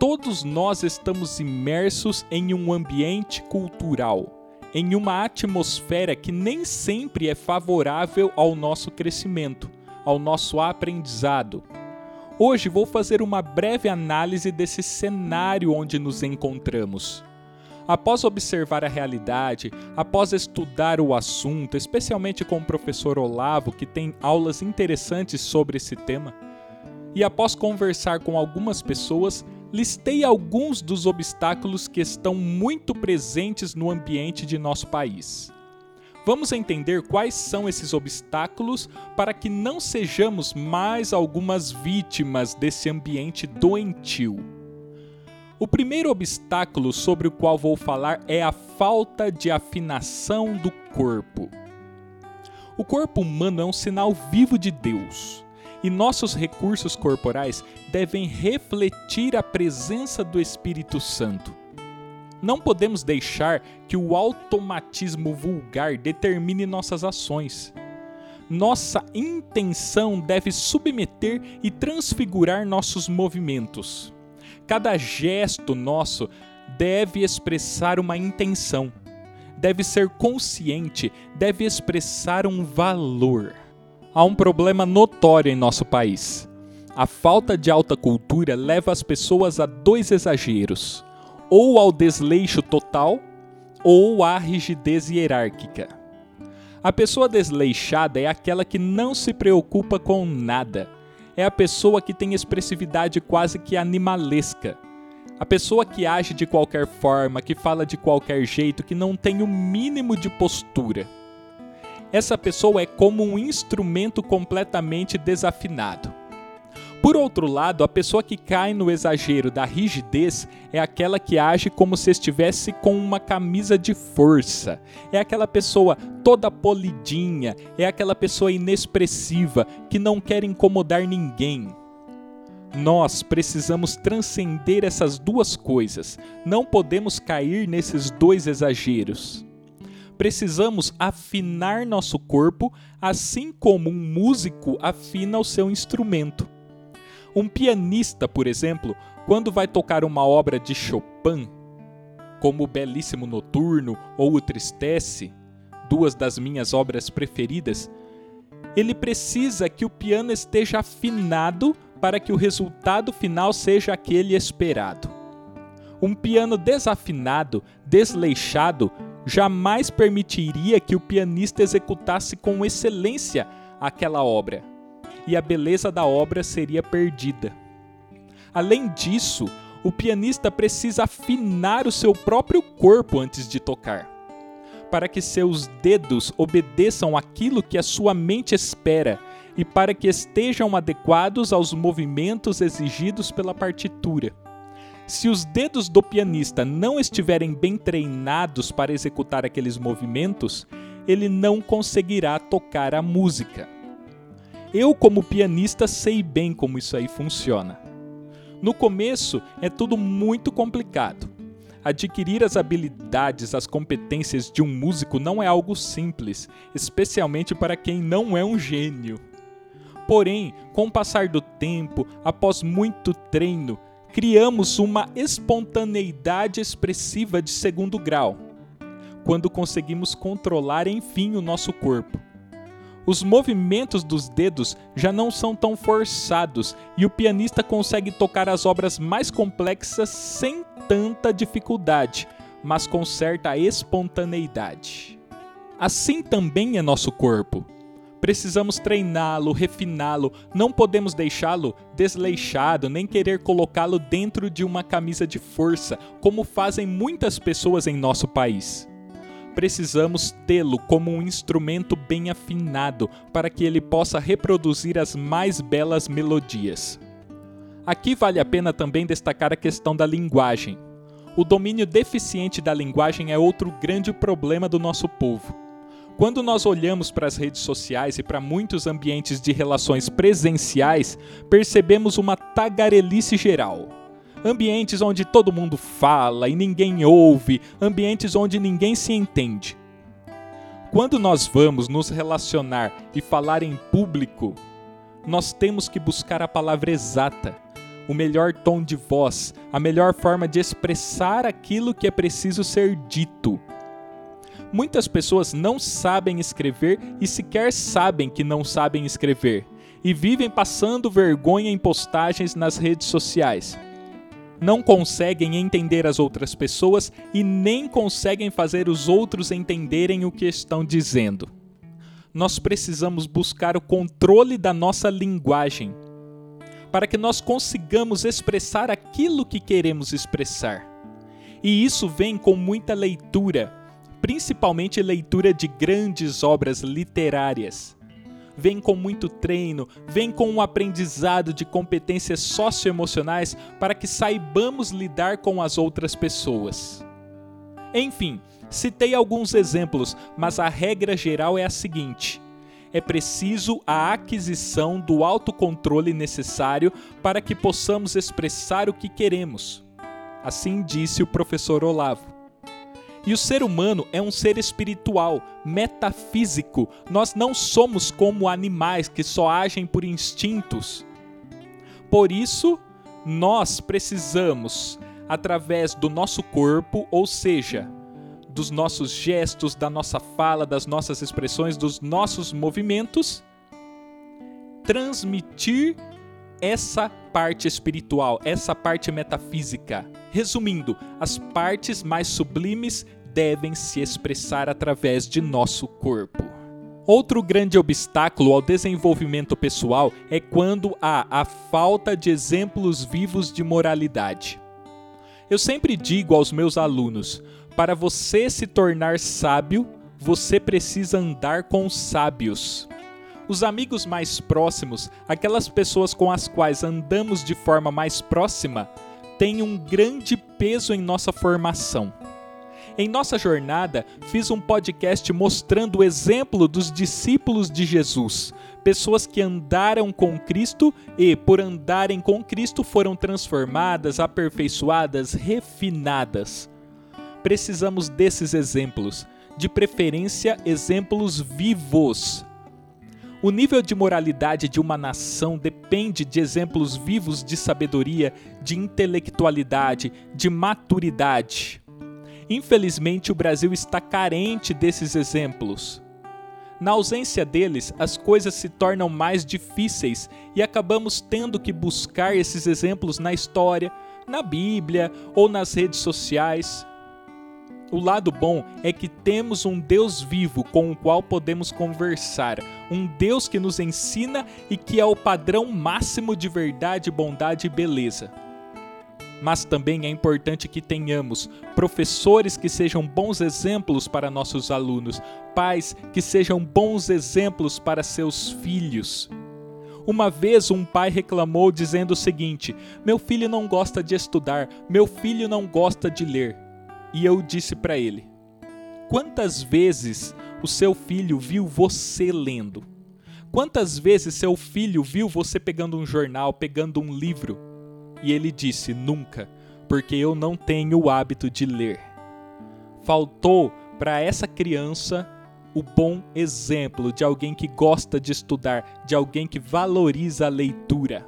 Todos nós estamos imersos em um ambiente cultural, em uma atmosfera que nem sempre é favorável ao nosso crescimento, ao nosso aprendizado. Hoje vou fazer uma breve análise desse cenário onde nos encontramos. Após observar a realidade, após estudar o assunto, especialmente com o professor Olavo, que tem aulas interessantes sobre esse tema, e após conversar com algumas pessoas, listei alguns dos obstáculos que estão muito presentes no ambiente de nosso país. Vamos entender quais são esses obstáculos para que não sejamos mais algumas vítimas desse ambiente doentio. O primeiro obstáculo sobre o qual vou falar é a falta de afinação do corpo. O corpo humano é um sinal vivo de Deus e nossos recursos corporais devem refletir a presença do Espírito Santo. Não podemos deixar que o automatismo vulgar determine nossas ações. Nossa intenção deve submeter e transfigurar nossos movimentos. Cada gesto nosso deve expressar uma intenção, deve ser consciente, deve expressar um valor. Há um problema notório em nosso país. A falta de alta cultura leva as pessoas a dois exageros: ou ao desleixo total ou à rigidez hierárquica. A pessoa desleixada é aquela que não se preocupa com nada é a pessoa que tem expressividade quase que animalesca. A pessoa que age de qualquer forma, que fala de qualquer jeito, que não tem o mínimo de postura. Essa pessoa é como um instrumento completamente desafinado. Por outro lado, a pessoa que cai no exagero da rigidez é aquela que age como se estivesse com uma camisa de força. É aquela pessoa toda polidinha, é aquela pessoa inexpressiva que não quer incomodar ninguém. Nós precisamos transcender essas duas coisas. Não podemos cair nesses dois exageros. Precisamos afinar nosso corpo, assim como um músico afina o seu instrumento. Um pianista, por exemplo, quando vai tocar uma obra de Chopin, como o Belíssimo Noturno ou o Tristesse, duas das minhas obras preferidas, ele precisa que o piano esteja afinado para que o resultado final seja aquele esperado. Um piano desafinado, desleixado, jamais permitiria que o pianista executasse com excelência aquela obra e a beleza da obra seria perdida. Além disso, o pianista precisa afinar o seu próprio corpo antes de tocar, para que seus dedos obedeçam aquilo que a sua mente espera e para que estejam adequados aos movimentos exigidos pela partitura. Se os dedos do pianista não estiverem bem treinados para executar aqueles movimentos, ele não conseguirá tocar a música. Eu, como pianista, sei bem como isso aí funciona. No começo é tudo muito complicado. Adquirir as habilidades, as competências de um músico não é algo simples, especialmente para quem não é um gênio. Porém, com o passar do tempo, após muito treino, criamos uma espontaneidade expressiva de segundo grau, quando conseguimos controlar enfim o nosso corpo. Os movimentos dos dedos já não são tão forçados e o pianista consegue tocar as obras mais complexas sem tanta dificuldade, mas com certa espontaneidade. Assim também é nosso corpo. Precisamos treiná-lo, refiná-lo, não podemos deixá-lo desleixado, nem querer colocá-lo dentro de uma camisa de força, como fazem muitas pessoas em nosso país precisamos tê-lo como um instrumento bem afinado para que ele possa reproduzir as mais belas melodias. Aqui vale a pena também destacar a questão da linguagem. O domínio deficiente da linguagem é outro grande problema do nosso povo. Quando nós olhamos para as redes sociais e para muitos ambientes de relações presenciais, percebemos uma tagarelice geral ambientes onde todo mundo fala e ninguém ouve, ambientes onde ninguém se entende. Quando nós vamos nos relacionar e falar em público, nós temos que buscar a palavra exata. o melhor tom de voz, a melhor forma de expressar aquilo que é preciso ser dito. Muitas pessoas não sabem escrever e sequer sabem que não sabem escrever, e vivem passando vergonha em postagens nas redes sociais. Não conseguem entender as outras pessoas e nem conseguem fazer os outros entenderem o que estão dizendo. Nós precisamos buscar o controle da nossa linguagem para que nós consigamos expressar aquilo que queremos expressar. E isso vem com muita leitura, principalmente leitura de grandes obras literárias. Vem com muito treino, vem com um aprendizado de competências socioemocionais para que saibamos lidar com as outras pessoas. Enfim, citei alguns exemplos, mas a regra geral é a seguinte: é preciso a aquisição do autocontrole necessário para que possamos expressar o que queremos. Assim disse o professor Olavo. E o ser humano é um ser espiritual, metafísico. Nós não somos como animais que só agem por instintos. Por isso, nós precisamos, através do nosso corpo, ou seja, dos nossos gestos, da nossa fala, das nossas expressões, dos nossos movimentos, transmitir essa parte espiritual, essa parte metafísica. Resumindo, as partes mais sublimes devem se expressar através de nosso corpo. Outro grande obstáculo ao desenvolvimento pessoal é quando há a falta de exemplos vivos de moralidade. Eu sempre digo aos meus alunos: para você se tornar sábio, você precisa andar com os sábios. Os amigos mais próximos, aquelas pessoas com as quais andamos de forma mais próxima, têm um grande peso em nossa formação. Em nossa jornada, fiz um podcast mostrando o exemplo dos discípulos de Jesus, pessoas que andaram com Cristo e, por andarem com Cristo, foram transformadas, aperfeiçoadas, refinadas precisamos desses exemplos, de preferência exemplos vivos. O nível de moralidade de uma nação depende de exemplos vivos de sabedoria, de intelectualidade, de maturidade. Infelizmente, o Brasil está carente desses exemplos. Na ausência deles, as coisas se tornam mais difíceis e acabamos tendo que buscar esses exemplos na história, na Bíblia ou nas redes sociais. O lado bom é que temos um Deus vivo com o qual podemos conversar, um Deus que nos ensina e que é o padrão máximo de verdade, bondade e beleza. Mas também é importante que tenhamos professores que sejam bons exemplos para nossos alunos, pais que sejam bons exemplos para seus filhos. Uma vez um pai reclamou dizendo o seguinte: Meu filho não gosta de estudar, meu filho não gosta de ler e eu disse para ele: Quantas vezes o seu filho viu você lendo? Quantas vezes seu filho viu você pegando um jornal, pegando um livro? E ele disse: Nunca, porque eu não tenho o hábito de ler. Faltou para essa criança o bom exemplo de alguém que gosta de estudar, de alguém que valoriza a leitura.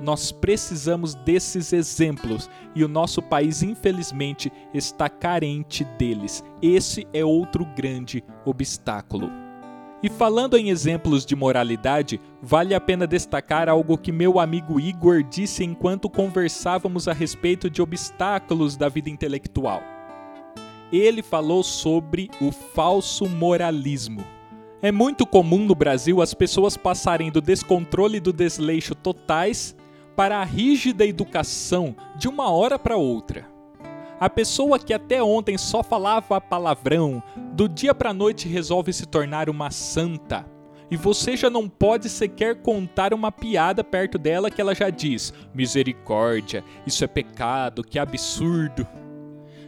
Nós precisamos desses exemplos e o nosso país, infelizmente, está carente deles. Esse é outro grande obstáculo. E falando em exemplos de moralidade, vale a pena destacar algo que meu amigo Igor disse enquanto conversávamos a respeito de obstáculos da vida intelectual. Ele falou sobre o falso moralismo. É muito comum no Brasil as pessoas passarem do descontrole e do desleixo totais para a rígida educação de uma hora para outra. A pessoa que até ontem só falava palavrão, do dia para noite resolve se tornar uma santa. E você já não pode sequer contar uma piada perto dela que ela já diz: misericórdia, isso é pecado, que absurdo.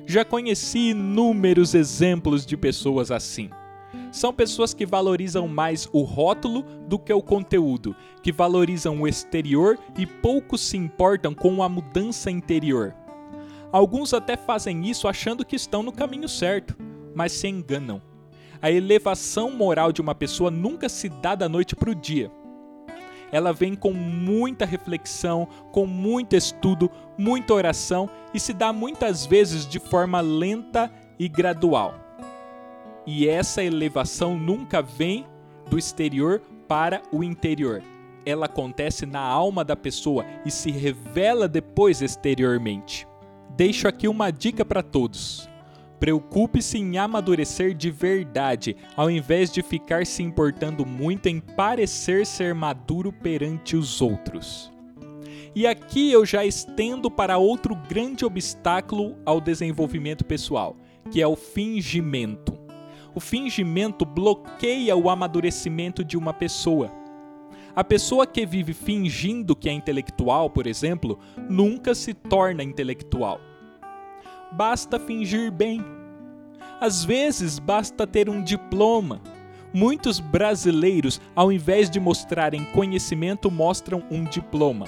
Já conheci inúmeros exemplos de pessoas assim são pessoas que valorizam mais o rótulo do que o conteúdo, que valorizam o exterior e pouco se importam com a mudança interior. Alguns até fazem isso achando que estão no caminho certo, mas se enganam. A elevação moral de uma pessoa nunca se dá da noite para o dia. ela vem com muita reflexão, com muito estudo, muita oração e se dá muitas vezes de forma lenta e gradual. E essa elevação nunca vem do exterior para o interior. Ela acontece na alma da pessoa e se revela depois exteriormente. Deixo aqui uma dica para todos. Preocupe-se em amadurecer de verdade, ao invés de ficar se importando muito em parecer ser maduro perante os outros. E aqui eu já estendo para outro grande obstáculo ao desenvolvimento pessoal, que é o fingimento. O fingimento bloqueia o amadurecimento de uma pessoa. A pessoa que vive fingindo que é intelectual, por exemplo, nunca se torna intelectual basta fingir bem. Às vezes basta ter um diploma. Muitos brasileiros, ao invés de mostrarem conhecimento, mostram um diploma.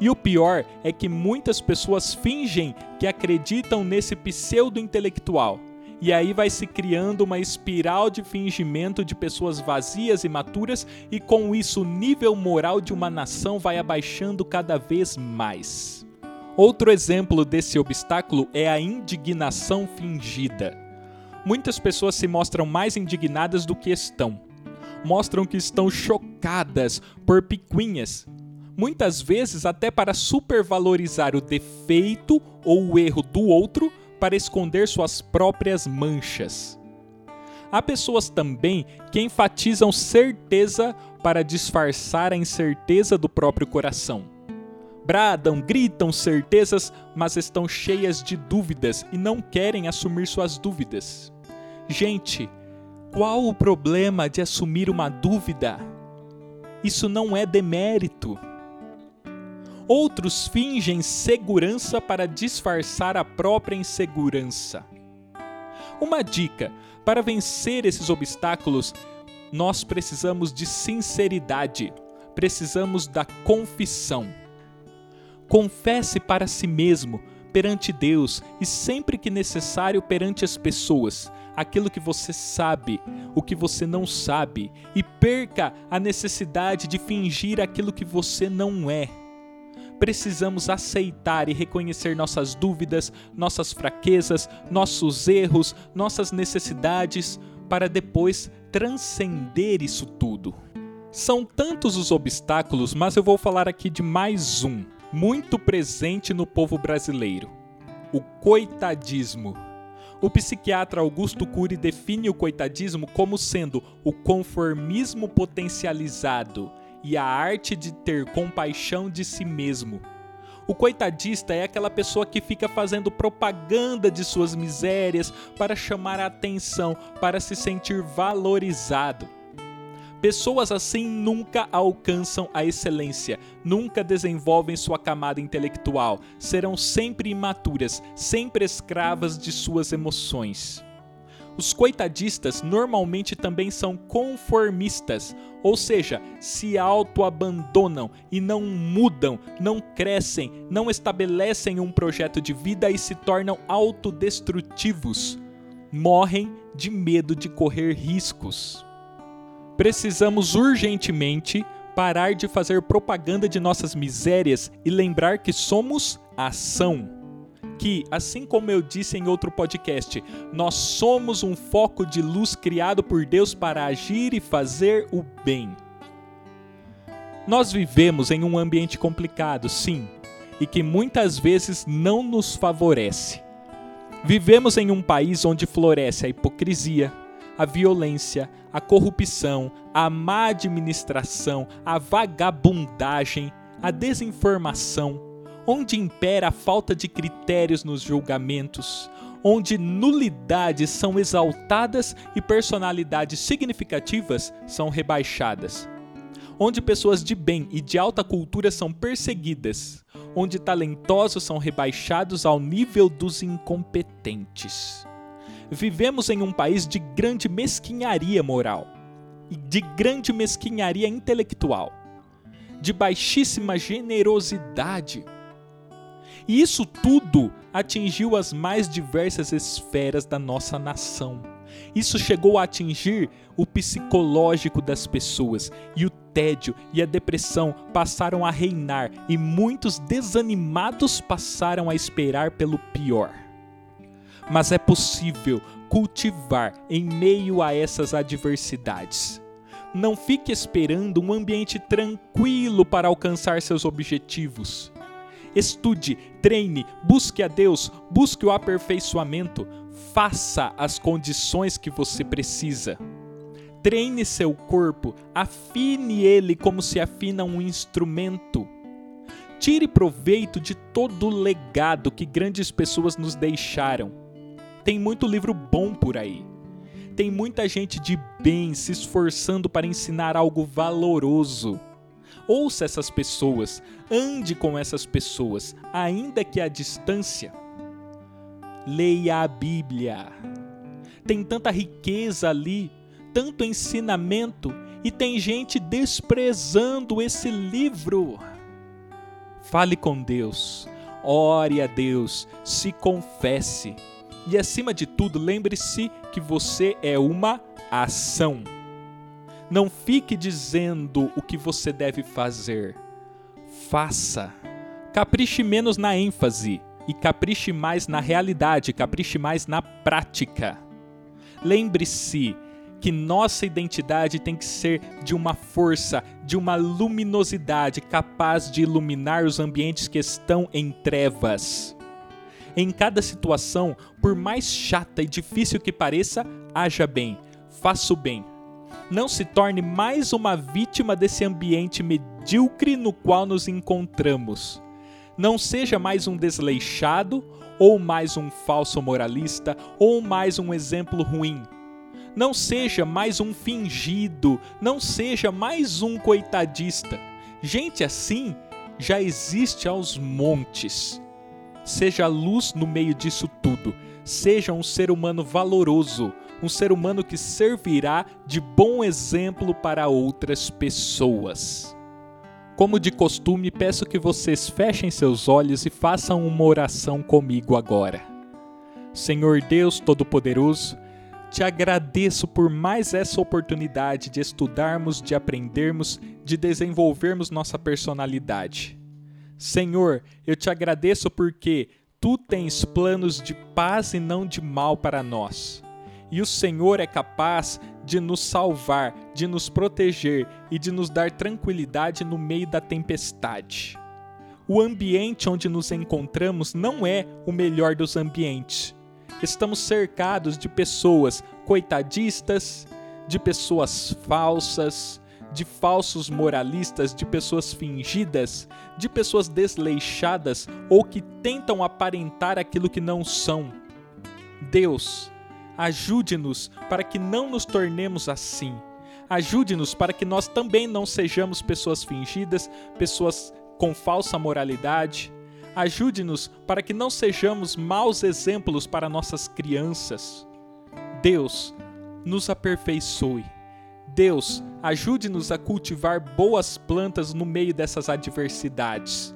E o pior é que muitas pessoas fingem que acreditam nesse pseudo-intelectual. E aí vai se criando uma espiral de fingimento de pessoas vazias e maturas, e com isso o nível moral de uma nação vai abaixando cada vez mais. Outro exemplo desse obstáculo é a indignação fingida. Muitas pessoas se mostram mais indignadas do que estão. Mostram que estão chocadas por picuinhas. Muitas vezes até para supervalorizar o defeito ou o erro do outro para esconder suas próprias manchas. Há pessoas também que enfatizam certeza para disfarçar a incerteza do próprio coração bradam, gritam certezas, mas estão cheias de dúvidas e não querem assumir suas dúvidas. Gente, qual o problema de assumir uma dúvida? Isso não é demérito. Outros fingem segurança para disfarçar a própria insegurança. Uma dica: para vencer esses obstáculos, nós precisamos de sinceridade, precisamos da confissão. Confesse para si mesmo, perante Deus e sempre que necessário perante as pessoas, aquilo que você sabe, o que você não sabe, e perca a necessidade de fingir aquilo que você não é. Precisamos aceitar e reconhecer nossas dúvidas, nossas fraquezas, nossos erros, nossas necessidades, para depois transcender isso tudo. São tantos os obstáculos, mas eu vou falar aqui de mais um muito presente no povo brasileiro: o coitadismo. O psiquiatra Augusto Cury define o coitadismo como sendo o conformismo potencializado e a arte de ter compaixão de si mesmo. O coitadista é aquela pessoa que fica fazendo propaganda de suas misérias para chamar a atenção, para se sentir valorizado. Pessoas assim nunca alcançam a excelência, nunca desenvolvem sua camada intelectual, serão sempre imaturas, sempre escravas de suas emoções. Os coitadistas normalmente também são conformistas, ou seja, se autoabandonam e não mudam, não crescem, não estabelecem um projeto de vida e se tornam autodestrutivos. Morrem de medo de correr riscos. Precisamos urgentemente parar de fazer propaganda de nossas misérias e lembrar que somos ação. Que, assim como eu disse em outro podcast, nós somos um foco de luz criado por Deus para agir e fazer o bem. Nós vivemos em um ambiente complicado, sim, e que muitas vezes não nos favorece. Vivemos em um país onde floresce a hipocrisia, a violência, a corrupção, a má administração, a vagabundagem, a desinformação, onde impera a falta de critérios nos julgamentos, onde nulidades são exaltadas e personalidades significativas são rebaixadas, onde pessoas de bem e de alta cultura são perseguidas, onde talentosos são rebaixados ao nível dos incompetentes. Vivemos em um país de grande mesquinharia moral e de grande mesquinharia intelectual, de baixíssima generosidade. E isso tudo atingiu as mais diversas esferas da nossa nação. Isso chegou a atingir o psicológico das pessoas e o tédio e a depressão passaram a reinar e muitos desanimados passaram a esperar pelo pior. Mas é possível cultivar em meio a essas adversidades. Não fique esperando um ambiente tranquilo para alcançar seus objetivos. Estude, treine, busque a Deus, busque o aperfeiçoamento, faça as condições que você precisa. Treine seu corpo, afine ele como se afina um instrumento. Tire proveito de todo o legado que grandes pessoas nos deixaram. Tem muito livro bom por aí. Tem muita gente de bem se esforçando para ensinar algo valoroso. Ouça essas pessoas, ande com essas pessoas, ainda que à distância. Leia a Bíblia. Tem tanta riqueza ali, tanto ensinamento, e tem gente desprezando esse livro. Fale com Deus, ore a Deus, se confesse. E acima de tudo, lembre-se que você é uma ação. Não fique dizendo o que você deve fazer. Faça. Capriche menos na ênfase e capriche mais na realidade, capriche mais na prática. Lembre-se que nossa identidade tem que ser de uma força, de uma luminosidade capaz de iluminar os ambientes que estão em trevas. Em cada situação, por mais chata e difícil que pareça, haja bem, faça o bem, não se torne mais uma vítima desse ambiente medíocre no qual nos encontramos. Não seja mais um desleixado, ou mais um falso moralista, ou mais um exemplo ruim. Não seja mais um fingido, não seja mais um coitadista. Gente assim já existe aos montes. Seja luz no meio disso tudo. Seja um ser humano valoroso, um ser humano que servirá de bom exemplo para outras pessoas. Como de costume, peço que vocês fechem seus olhos e façam uma oração comigo agora. Senhor Deus Todo-Poderoso, te agradeço por mais essa oportunidade de estudarmos, de aprendermos, de desenvolvermos nossa personalidade. Senhor, eu te agradeço porque tu tens planos de paz e não de mal para nós e o Senhor é capaz de nos salvar, de nos proteger e de nos dar tranquilidade no meio da tempestade. O ambiente onde nos encontramos não é o melhor dos ambientes. Estamos cercados de pessoas coitadistas, de pessoas falsas, de falsos moralistas, de pessoas fingidas, de pessoas desleixadas ou que tentam aparentar aquilo que não são. Deus, Ajude-nos para que não nos tornemos assim. Ajude-nos para que nós também não sejamos pessoas fingidas, pessoas com falsa moralidade. Ajude-nos para que não sejamos maus exemplos para nossas crianças. Deus, nos aperfeiçoe. Deus, ajude-nos a cultivar boas plantas no meio dessas adversidades.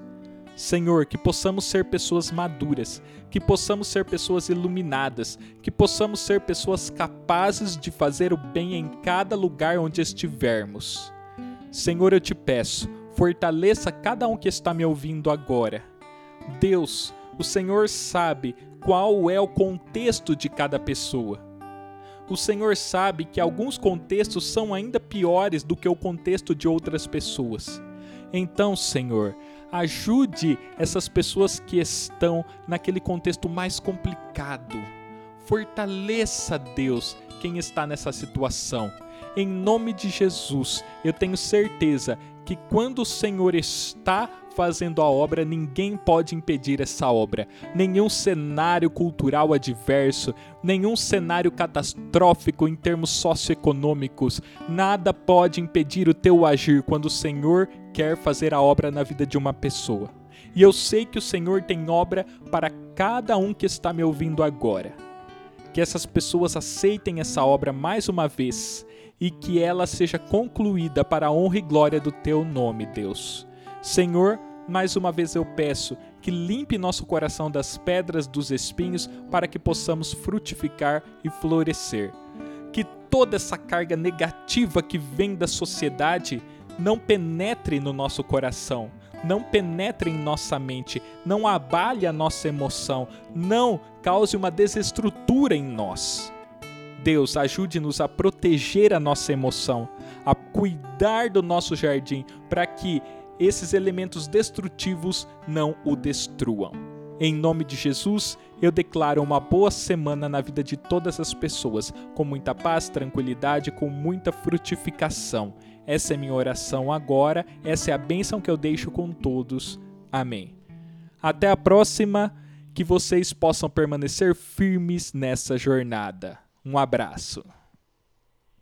Senhor, que possamos ser pessoas maduras, que possamos ser pessoas iluminadas, que possamos ser pessoas capazes de fazer o bem em cada lugar onde estivermos. Senhor, eu te peço, fortaleça cada um que está me ouvindo agora. Deus, o Senhor sabe qual é o contexto de cada pessoa. O Senhor sabe que alguns contextos são ainda piores do que o contexto de outras pessoas. Então, Senhor, ajude essas pessoas que estão naquele contexto mais complicado. Fortaleça, Deus, quem está nessa situação. Em nome de Jesus, eu tenho certeza que quando o Senhor está fazendo a obra, ninguém pode impedir essa obra. Nenhum cenário cultural adverso, nenhum cenário catastrófico em termos socioeconômicos, nada pode impedir o teu agir quando o Senhor quer fazer a obra na vida de uma pessoa. E eu sei que o Senhor tem obra para cada um que está me ouvindo agora. Que essas pessoas aceitem essa obra mais uma vez e que ela seja concluída para a honra e glória do teu nome, Deus. Senhor, mais uma vez eu peço que limpe nosso coração das pedras dos espinhos para que possamos frutificar e florescer. Que toda essa carga negativa que vem da sociedade não penetre no nosso coração, não penetre em nossa mente, não abale a nossa emoção, não cause uma desestrutura em nós. Deus, ajude-nos a proteger a nossa emoção, a cuidar do nosso jardim, para que esses elementos destrutivos não o destruam. Em nome de Jesus, eu declaro uma boa semana na vida de todas as pessoas, com muita paz, tranquilidade, com muita frutificação. Essa é minha oração agora, essa é a bênção que eu deixo com todos. Amém. Até a próxima, que vocês possam permanecer firmes nessa jornada. Um abraço.